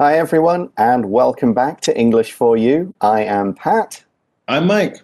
Hi, everyone, and welcome back to English for You. I am Pat. I'm Mike.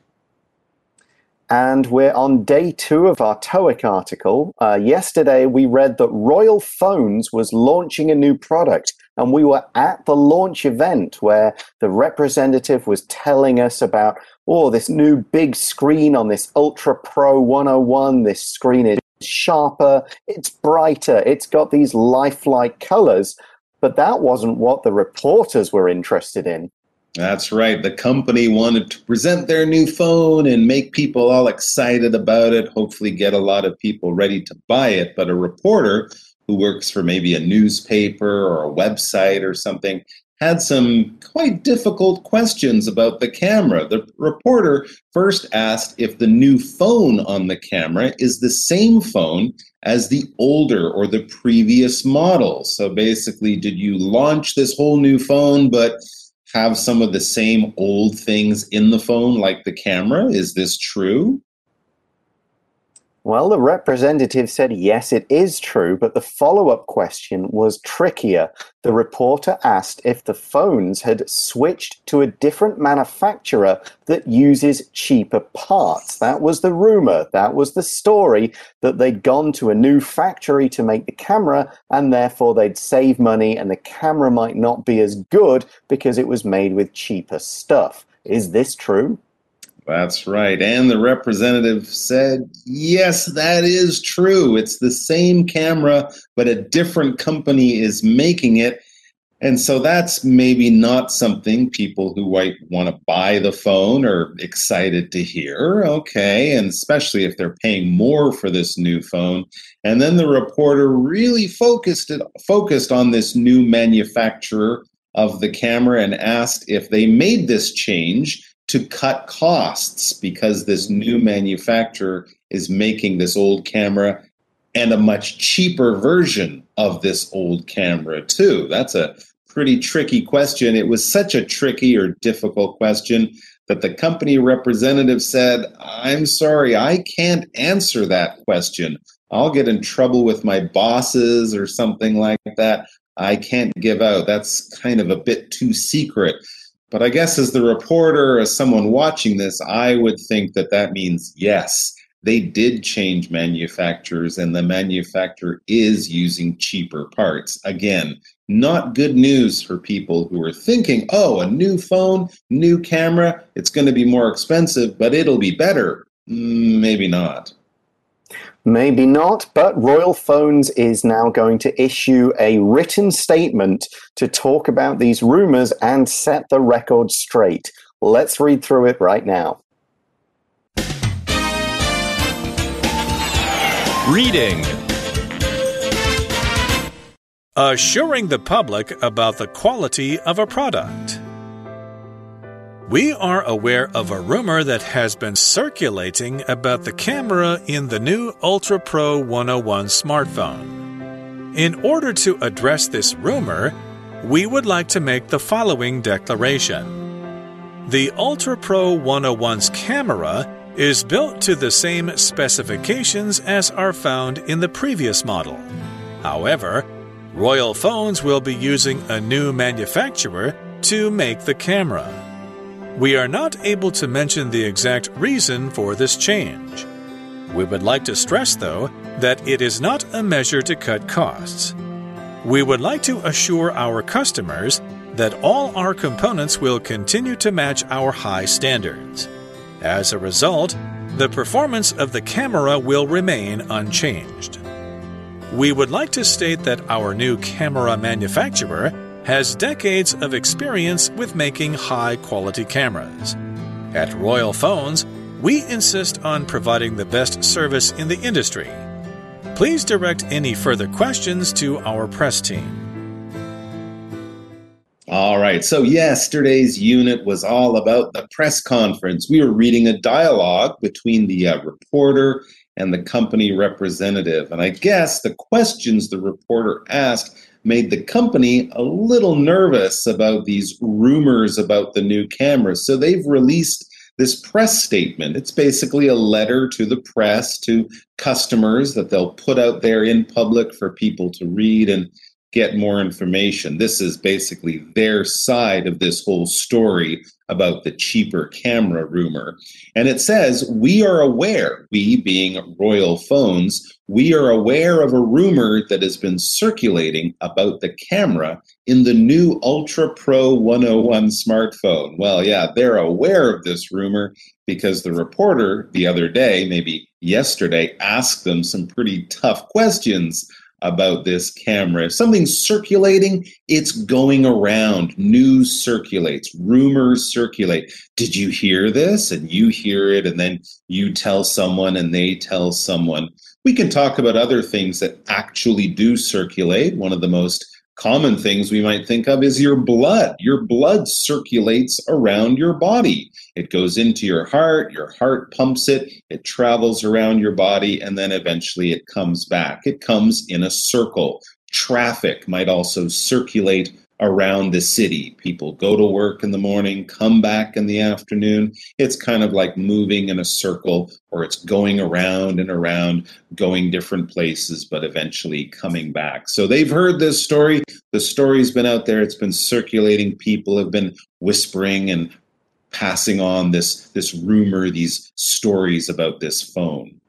And we're on day two of our TOEIC article. Uh, yesterday, we read that Royal Phones was launching a new product, and we were at the launch event where the representative was telling us about, oh, this new big screen on this Ultra Pro 101. This screen is sharper, it's brighter, it's got these lifelike colors. But that wasn't what the reporters were interested in. That's right. The company wanted to present their new phone and make people all excited about it, hopefully, get a lot of people ready to buy it. But a reporter who works for maybe a newspaper or a website or something had some quite difficult questions about the camera. The reporter first asked if the new phone on the camera is the same phone as the older or the previous model. So basically, did you launch this whole new phone but have some of the same old things in the phone like the camera? Is this true? Well, the representative said yes, it is true, but the follow up question was trickier. The reporter asked if the phones had switched to a different manufacturer that uses cheaper parts. That was the rumor, that was the story, that they'd gone to a new factory to make the camera, and therefore they'd save money, and the camera might not be as good because it was made with cheaper stuff. Is this true? That's right. And the representative said, yes, that is true. It's the same camera, but a different company is making it. And so that's maybe not something people who might want to buy the phone are excited to hear. Okay. And especially if they're paying more for this new phone. And then the reporter really focused it, focused on this new manufacturer of the camera and asked if they made this change to cut costs because this new manufacturer is making this old camera and a much cheaper version of this old camera too. That's a pretty tricky question. It was such a tricky or difficult question that the company representative said i'm sorry i can't answer that question. I'll get in trouble with my bosses or something like that. I can't give out. That's kind of a bit too secret but I guess as the reporter, as someone watching this, I would think that that means yes, they did change manufacturers and the manufacturer is using cheaper parts. Again, not good news for people who are thinking, oh, a new phone, new camera, it's going to be more expensive, but it'll be better. Mm, maybe not. Maybe not, but Royal Phones is now going to issue a written statement to talk about these rumors and set the record straight. Let's read through it right now. Reading Assuring the public about the quality of a product. We are aware of a rumor that has been circulating about the camera in the new Ultra Pro 101 smartphone. In order to address this rumor, we would like to make the following declaration. The Ultra Pro 101's camera is built to the same specifications as are found in the previous model. However, Royal Phones will be using a new manufacturer to make the camera. We are not able to mention the exact reason for this change. We would like to stress, though, that it is not a measure to cut costs. We would like to assure our customers that all our components will continue to match our high standards. As a result, the performance of the camera will remain unchanged. We would like to state that our new camera manufacturer has decades of experience with making high quality cameras. At Royal Phones, we insist on providing the best service in the industry. Please direct any further questions to our press team. All right, so yesterday's unit was all about the press conference. We were reading a dialogue between the uh, reporter and the company representative. And I guess the questions the reporter asked made the company a little nervous about these rumors about the new cameras. So they've released this press statement. It's basically a letter to the press, to customers that they'll put out there in public for people to read. And get more information. This is basically their side of this whole story about the cheaper camera rumor. And it says, We are aware, we being Royal Phones, we are aware of a rumor that has been circulating about the camera in the new Ultra Pro 101 smartphone. Well, yeah, they're aware of this rumor because the reporter the other day, maybe yesterday, asked them some pretty tough questions about this camera. If something's circulating, it's going around. News circulates, rumors circulate. Did you hear this? And you hear it, and then you tell someone, and they tell someone. We can talk about other things that actually do circulate. One of the most common things we might think of is your blood. Your blood circulates around your body. It goes into your heart, your heart pumps it, it travels around your body, and then eventually it comes back. It comes in a circle. Traffic might also circulate around the city. People go to work in the morning, come back in the afternoon. It's kind of like moving in a circle or it's going around and around, going different places, but eventually coming back. So they've heard this story. The story's been out there, it's been circulating. People have been whispering and passing on this this rumor, these stories about this phone.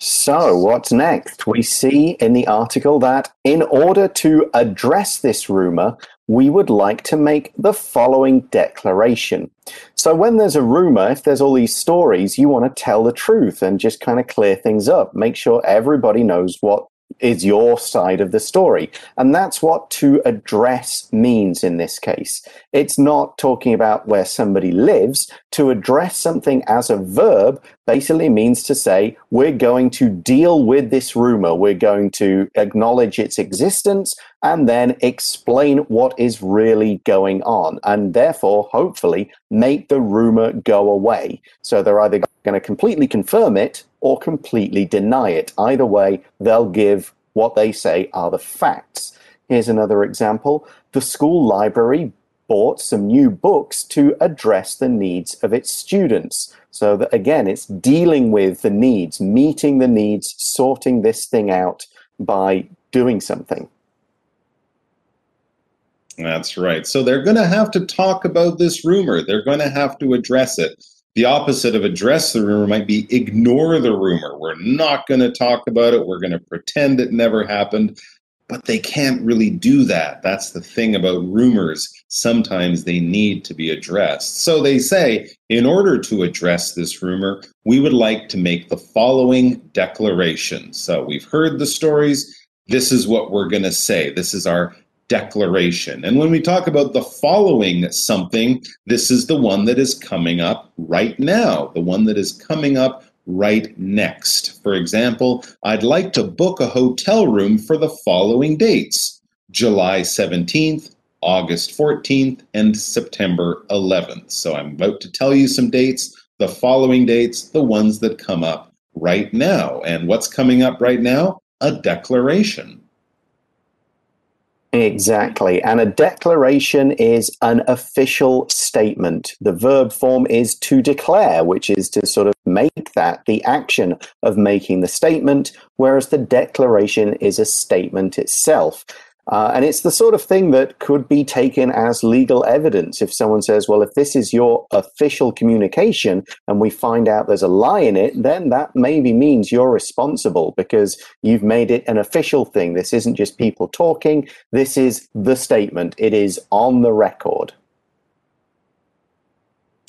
So, what's next? We see in the article that in order to address this rumor, we would like to make the following declaration. So, when there's a rumor, if there's all these stories, you want to tell the truth and just kind of clear things up. Make sure everybody knows what is your side of the story. And that's what to address means in this case. It's not talking about where somebody lives. To address something as a verb basically means to say, we're going to deal with this rumor. We're going to acknowledge its existence and then explain what is really going on. And therefore, hopefully, make the rumor go away. So they're either going to completely confirm it or completely deny it. Either way, they'll give what they say are the facts. Here's another example. The school library bought some new books to address the needs of its students. So that again, it's dealing with the needs, meeting the needs, sorting this thing out by doing something. That's right. So they're going to have to talk about this rumor. They're going to have to address it. The opposite of address the rumor might be ignore the rumor. We're not going to talk about it. We're going to pretend it never happened. But they can't really do that. That's the thing about rumors. Sometimes they need to be addressed. So they say, in order to address this rumor, we would like to make the following declaration. So we've heard the stories. This is what we're going to say. This is our declaration. And when we talk about the following something, this is the one that is coming up right now, the one that is coming up right next. For example, I'd like to book a hotel room for the following dates July 17th, August 14th, and September 11th. So I'm about to tell you some dates, the following dates, the ones that come up right now. And what's coming up right now? A declaration. Exactly. And a declaration is an official statement. The verb form is to declare, which is to sort of make that the action of making the statement, whereas the declaration is a statement itself. Uh, and it's the sort of thing that could be taken as legal evidence if someone says, well, if this is your official communication and we find out there's a lie in it, then that maybe means you're responsible because you've made it an official thing. This isn't just people talking, this is the statement, it is on the record.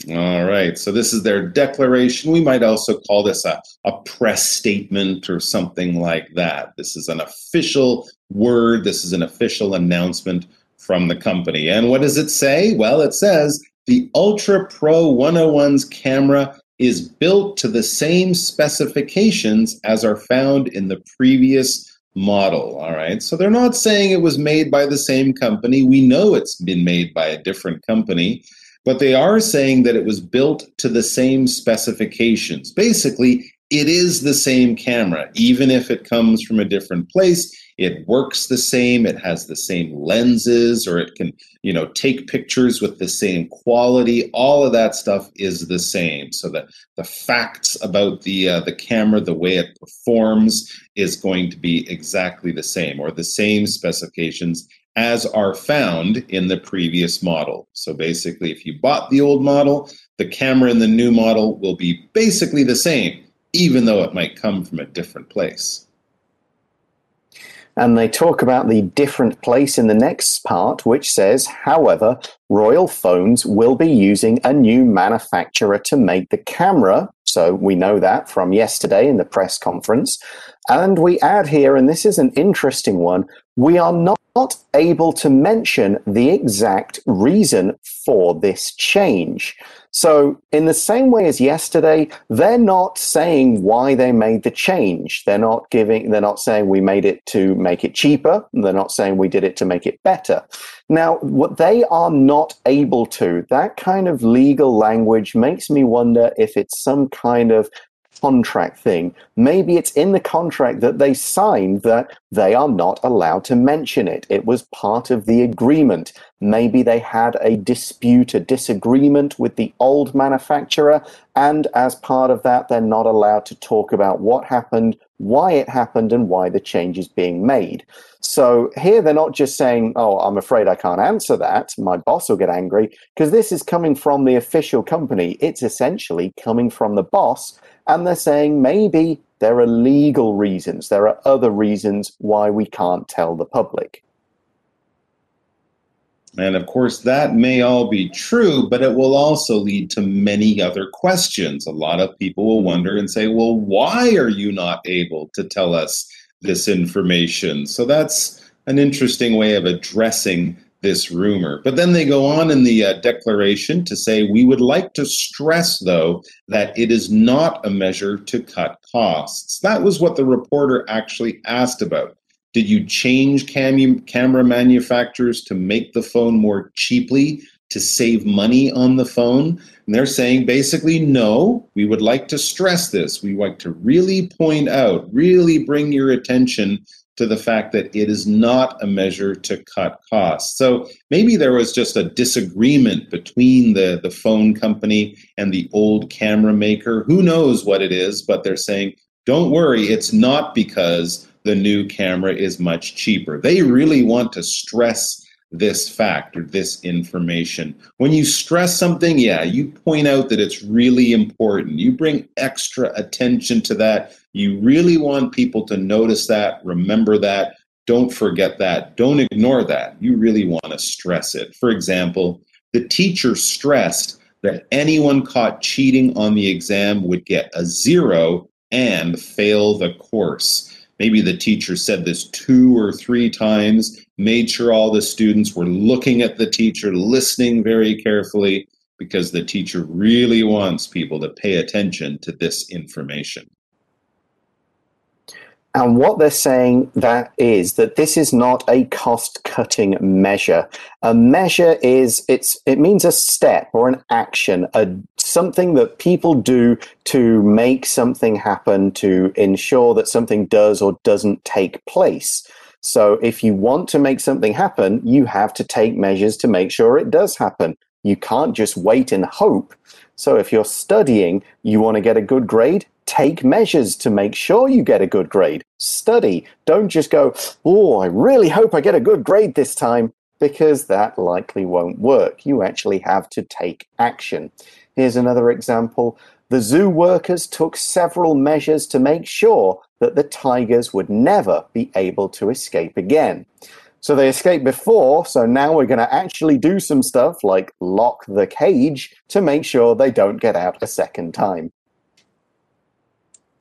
All right. So this is their declaration. We might also call this a, a press statement or something like that. This is an official word. This is an official announcement from the company. And what does it say? Well, it says the Ultra Pro 101's camera is built to the same specifications as are found in the previous model. All right. So they're not saying it was made by the same company. We know it's been made by a different company, but they are saying that it was built to the same specifications. Basically, it is the same camera, even if it comes from a different place, it works the same, it has the same lenses, or it can, you know, take pictures with the same quality. All of that stuff is the same. So that the facts about the uh, the camera, the way it performs, is going to be exactly the same, or the same specifications as are found in the previous model. So basically, if you bought the old model, the camera in the new model will be basically the same, even though it might come from a different place. And they talk about the different place in the next part, which says, however, Royal Phones will be using a new manufacturer to make the camera. So we know that from yesterday in the press conference. And we add here, and this is an interesting one, we are not able to mention the exact reason for this change. So, in the same way as yesterday, they're not saying why they made the change. They're not giving, they're not saying we made it to make it cheaper. They're not saying we did it to make it better. Now, what they are not able to, that kind of legal language makes me wonder if it's some kind of contract thing. Maybe it's in the contract that they signed that they are not allowed to mention it. It was part of the agreement. Maybe they had a dispute, a disagreement with the old manufacturer, and as part of that, they're not allowed to talk about what happened, why it happened, and why the change is being made. So here they're not just saying, Oh, I'm afraid I can't answer that. My boss will get angry, because this is coming from the official company. It's essentially coming from the boss and they're saying maybe there are legal reasons, there are other reasons why we can't tell the public. And of course, that may all be true, but it will also lead to many other questions. A lot of people will wonder and say, well, why are you not able to tell us this information? So that's an interesting way of addressing this rumor. But then they go on in the uh, declaration to say, we would like to stress, though, that it is not a measure to cut costs. That was what the reporter actually asked about. Did you change cam- camera manufacturers to make the phone more cheaply to save money on the phone? And they're saying basically, no, we would like to stress this. We like to really point out, really bring your attention to the fact that it is not a measure to cut costs. So maybe there was just a disagreement between the, the phone company and the old camera maker. Who knows what it is, but they're saying, don't worry, it's not because the new camera is much cheaper. They really want to stress this fact or this information. When you stress something, yeah, you point out that it's really important. You bring extra attention to that. You really want people to notice that, remember that. Don't forget that. Don't ignore that. You really want to stress it. For example, the teacher stressed that anyone caught cheating on the exam would get a zero and fail the course. Maybe the teacher said this two or three times, made sure all the students were looking at the teacher, listening very carefully, because the teacher really wants people to pay attention to this information. And what they're saying that is that this is not a cost cutting measure. A measure is it's it means a step or an action, a something that people do to make something happen to ensure that something does or doesn't take place. So if you want to make something happen, you have to take measures to make sure it does happen. You can't just wait and hope. So if you're studying, you want to get a good grade, take measures to make sure you get a good grade. Study. Don't just go, oh, I really hope I get a good grade this time, because that likely won't work. You actually have to take action. Here's another example. The zoo workers took several measures to make sure that the tigers would never be able to escape again. So they escaped before, so now we're going to actually do some stuff like lock the cage to make sure they don't get out a second time.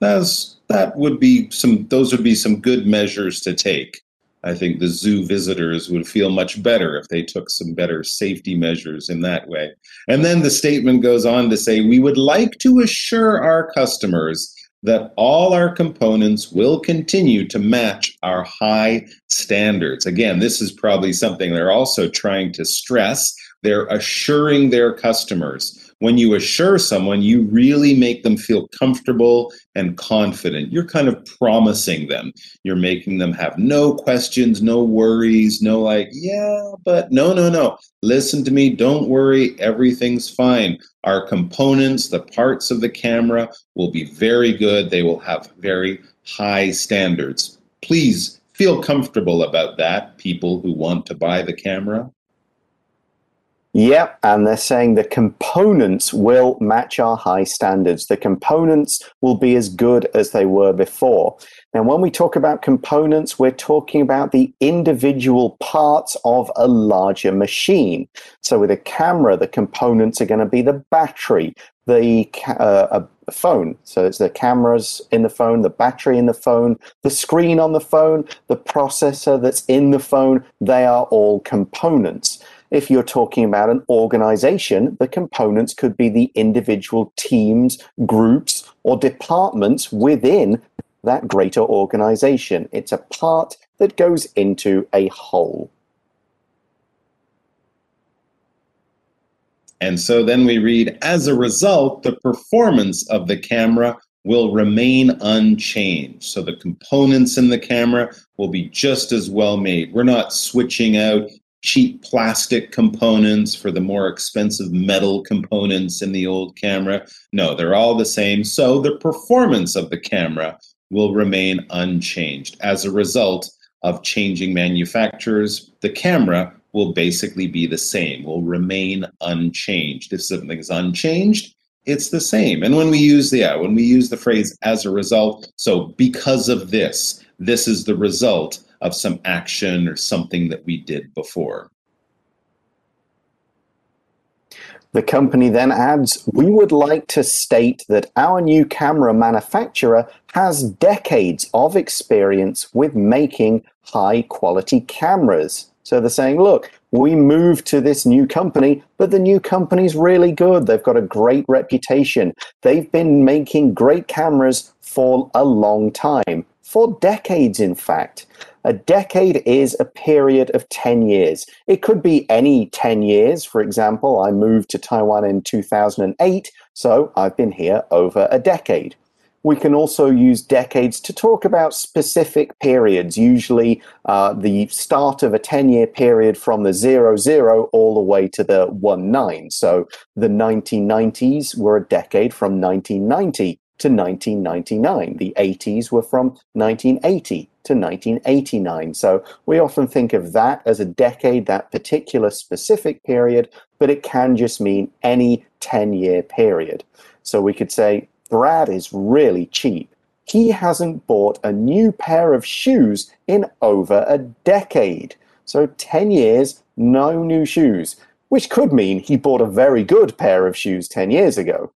That's, that would be some, those would be some good measures to take. I think the zoo visitors would feel much better if they took some better safety measures in that way. And then the statement goes on to say, we would like to assure our customers that all our components will continue to match our high standards. Again, this is probably something they're also trying to stress. They're assuring their customers when you assure someone, you really make them feel comfortable and confident. You're kind of promising them. You're making them have no questions, no worries, no like, yeah, but no, no, no. Listen to me. Don't worry. Everything's fine. Our components, the parts of the camera will be very good. They will have very high standards. Please feel comfortable about that, people who want to buy the camera. Yep, and they're saying the components will match our high standards. The components will be as good as they were before. Now, when we talk about components, we're talking about the individual parts of a larger machine. So, with a camera, the components are going to be the battery, the uh, phone. So, it's the cameras in the phone, the battery in the phone, the screen on the phone, the processor that's in the phone. They are all components. If you're talking about an organization, the components could be the individual teams, groups, or departments within that greater organization. It's a part that goes into a whole. And so then we read, as a result, the performance of the camera will remain unchanged. So the components in the camera will be just as well made. We're not switching out cheap plastic components for the more expensive metal components in the old camera. No, they're all the same. So the performance of the camera will remain unchanged. As a result of changing manufacturers, the camera will basically be the same, will remain unchanged. If something is unchanged, it's the same. And when we use the yeah, when we use the phrase as a result, so because of this, this is the result of some action or something that we did before. The company then adds, We would like to state that our new camera manufacturer has decades of experience with making high quality cameras. So they're saying, look, we moved to this new company, but the new company's really good. They've got a great reputation. They've been making great cameras for a long time, for decades, in fact. A decade is a period of 10 years. It could be any 10 years. For example, I moved to Taiwan in 2008, so I've been here over a decade. We can also use decades to talk about specific periods, usually uh, the start of a 10 year period from the 00, zero all the way to the 19. So the 1990s were a decade from 1990 to 1999. The 80s were from 1980 to 1989. So we often think of that as a decade, that particular specific period, but it can just mean any 10 year period. So we could say, Brad is really cheap. He hasn't bought a new pair of shoes in over a decade. So 10 years, no new shoes, which could mean he bought a very good pair of shoes 10 years ago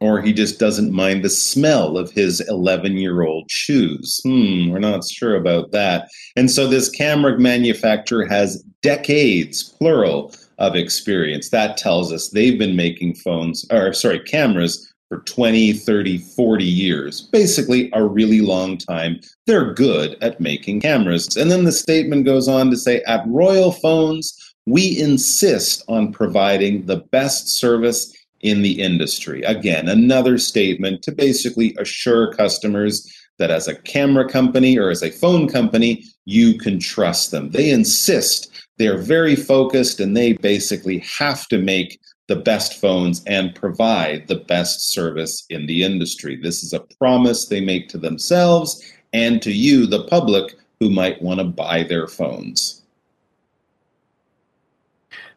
or he just doesn't mind the smell of his 11 year old shoes. Hmm, we're not sure about that. And so this camera manufacturer has decades, plural, of experience. That tells us they've been making phones, or sorry, cameras for 20, 30, 40 years, basically a really long time. They're good at making cameras. And then the statement goes on to say at Royal Phones, we insist on providing the best service in the industry. Again, another statement to basically assure customers that as a camera company or as a phone company, you can trust them. They insist, they're very focused, and they basically have to make the best phones and provide the best service in the industry. This is a promise they make to themselves and to you, the public, who might want to buy their phones.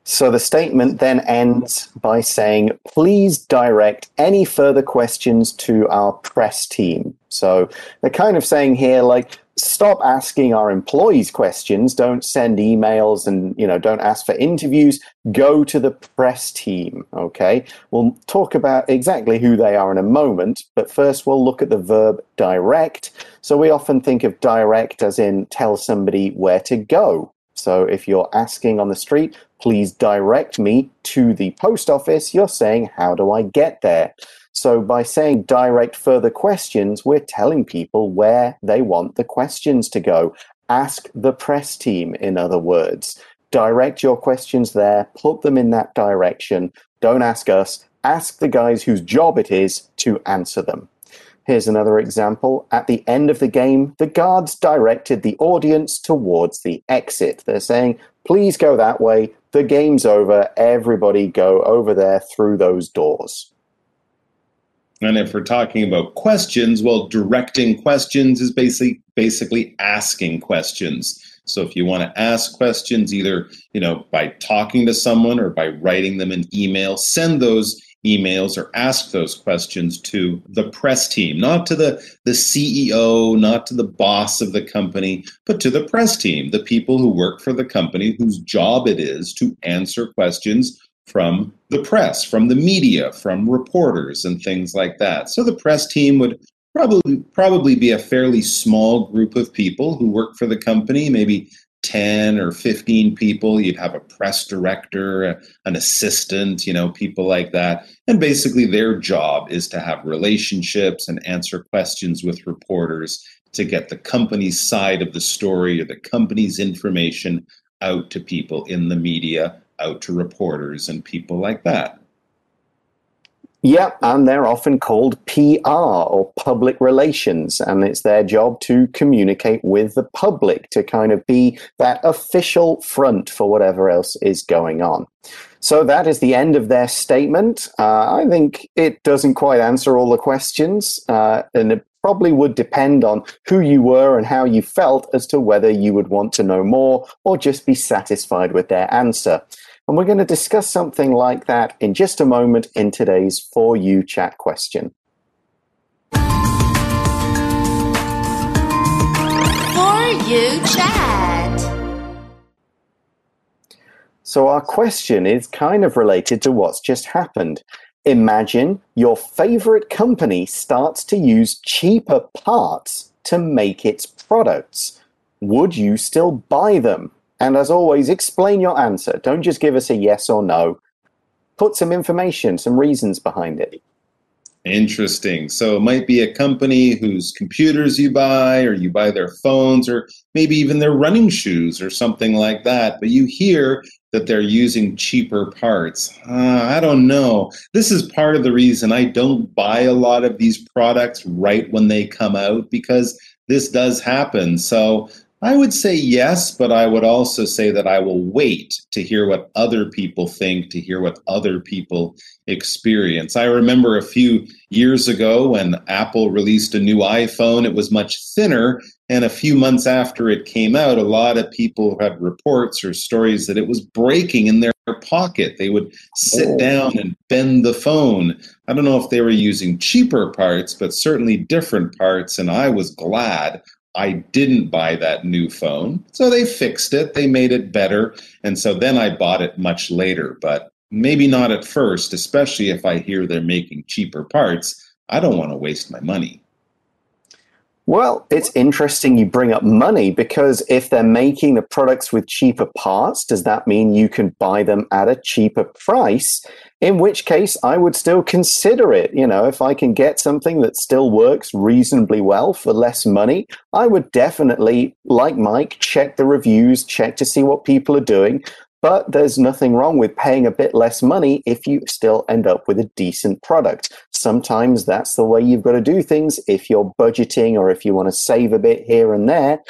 So the statement then ends by saying, please direct any further questions to our press team. So they're kind of saying here, like, stop asking our employees questions. Don't send emails and, you know, don't ask for interviews. Go to the press team. Okay. We'll talk about exactly who they are in a moment. But first, we'll look at the verb direct. So we often think of direct as in tell somebody where to go. So if you're asking on the street, please direct me to the post office, you're saying, how do I get there? So by saying direct further questions, we're telling people where they want the questions to go. Ask the press team, in other words. Direct your questions there, put them in that direction. Don't ask us. Ask the guys whose job it is to answer them. Here's another example. At the end of the game, the guards directed the audience towards the exit. They're saying, please go that way. The game's over. Everybody go over there through those doors. And if we're talking about questions, well, directing questions is basically basically asking questions. So if you want to ask questions either, you know, by talking to someone or by writing them an email, send those emails or ask those questions to the press team, not to the, the CEO, not to the boss of the company, but to the press team, the people who work for the company whose job it is to answer questions from the press, from the media, from reporters and things like that. So the press team would probably probably be a fairly small group of people who work for the company, maybe 10 or 15 people. You'd have a press director, an assistant, you know, people like that. And basically, their job is to have relationships and answer questions with reporters to get the company's side of the story or the company's information out to people in the media, out to reporters and people like that. Yeah, and they're often called PR or public relations, and it's their job to communicate with the public to kind of be that official front for whatever else is going on. So that is the end of their statement. Uh, I think it doesn't quite answer all the questions, uh, and it probably would depend on who you were and how you felt as to whether you would want to know more or just be satisfied with their answer. And we're going to discuss something like that in just a moment in today's For You chat question. For You chat. So, our question is kind of related to what's just happened. Imagine your favorite company starts to use cheaper parts to make its products. Would you still buy them? And as always, explain your answer. Don't just give us a yes or no. Put some information, some reasons behind it. Interesting. So it might be a company whose computers you buy, or you buy their phones, or maybe even their running shoes, or something like that. But you hear that they're using cheaper parts. Uh, I don't know. This is part of the reason I don't buy a lot of these products right when they come out because this does happen. So I would say yes, but I would also say that I will wait to hear what other people think, to hear what other people experience. I remember a few years ago when Apple released a new iPhone, it was much thinner. And a few months after it came out, a lot of people had reports or stories that it was breaking in their pocket. They would sit oh. down and bend the phone. I don't know if they were using cheaper parts, but certainly different parts. And I was glad I didn't buy that new phone. So they fixed it, they made it better. And so then I bought it much later, but maybe not at first, especially if I hear they're making cheaper parts. I don't want to waste my money. Well, it's interesting you bring up money because if they're making the products with cheaper parts, does that mean you can buy them at a cheaper price? In which case, I would still consider it. You know, if I can get something that still works reasonably well for less money, I would definitely, like Mike, check the reviews, check to see what people are doing. But there's nothing wrong with paying a bit less money if you still end up with a decent product. Sometimes that's the way you've got to do things. If you're budgeting or if you want to save a bit here and there,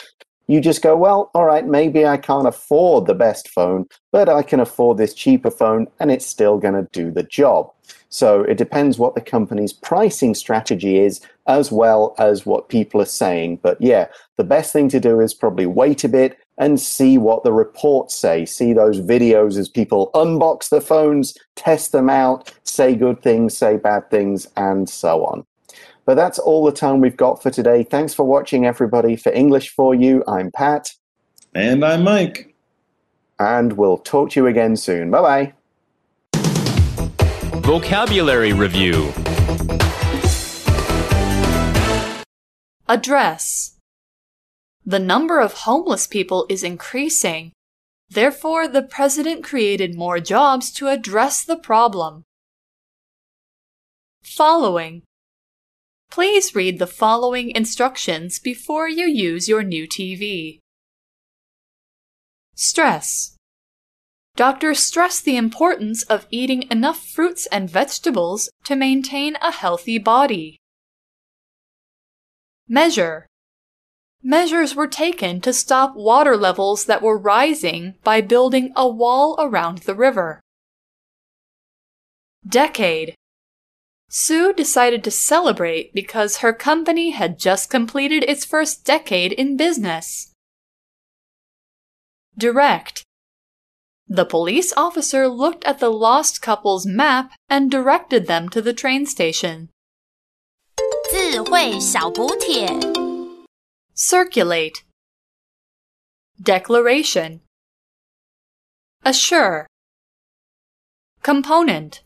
you just go, well, all right, maybe I can't afford the best phone, but I can afford this cheaper phone and it's still going to do the job. So it depends what the company's pricing strategy is, as well as what people are saying. But yeah, the best thing to do is probably wait a bit and see what the reports say. See those videos as people unbox the phones, test them out, say good things, say bad things, and so on. But that's all the time we've got for today. Thanks for watching, everybody. For English for You, I'm Pat. And I'm Mike. And we'll talk to you again soon. Bye bye. Vocabulary Review Address The number of homeless people is increasing. Therefore, the president created more jobs to address the problem. Following Please read the following instructions before you use your new TV. Stress Doctors stress the importance of eating enough fruits and vegetables to maintain a healthy body. Measure Measures were taken to stop water levels that were rising by building a wall around the river. Decade Sue decided to celebrate because her company had just completed its first decade in business. Direct The police officer looked at the lost couple's map and directed them to the train station. 智慧小补帖。 Circulate. Declaration. Assure. Component.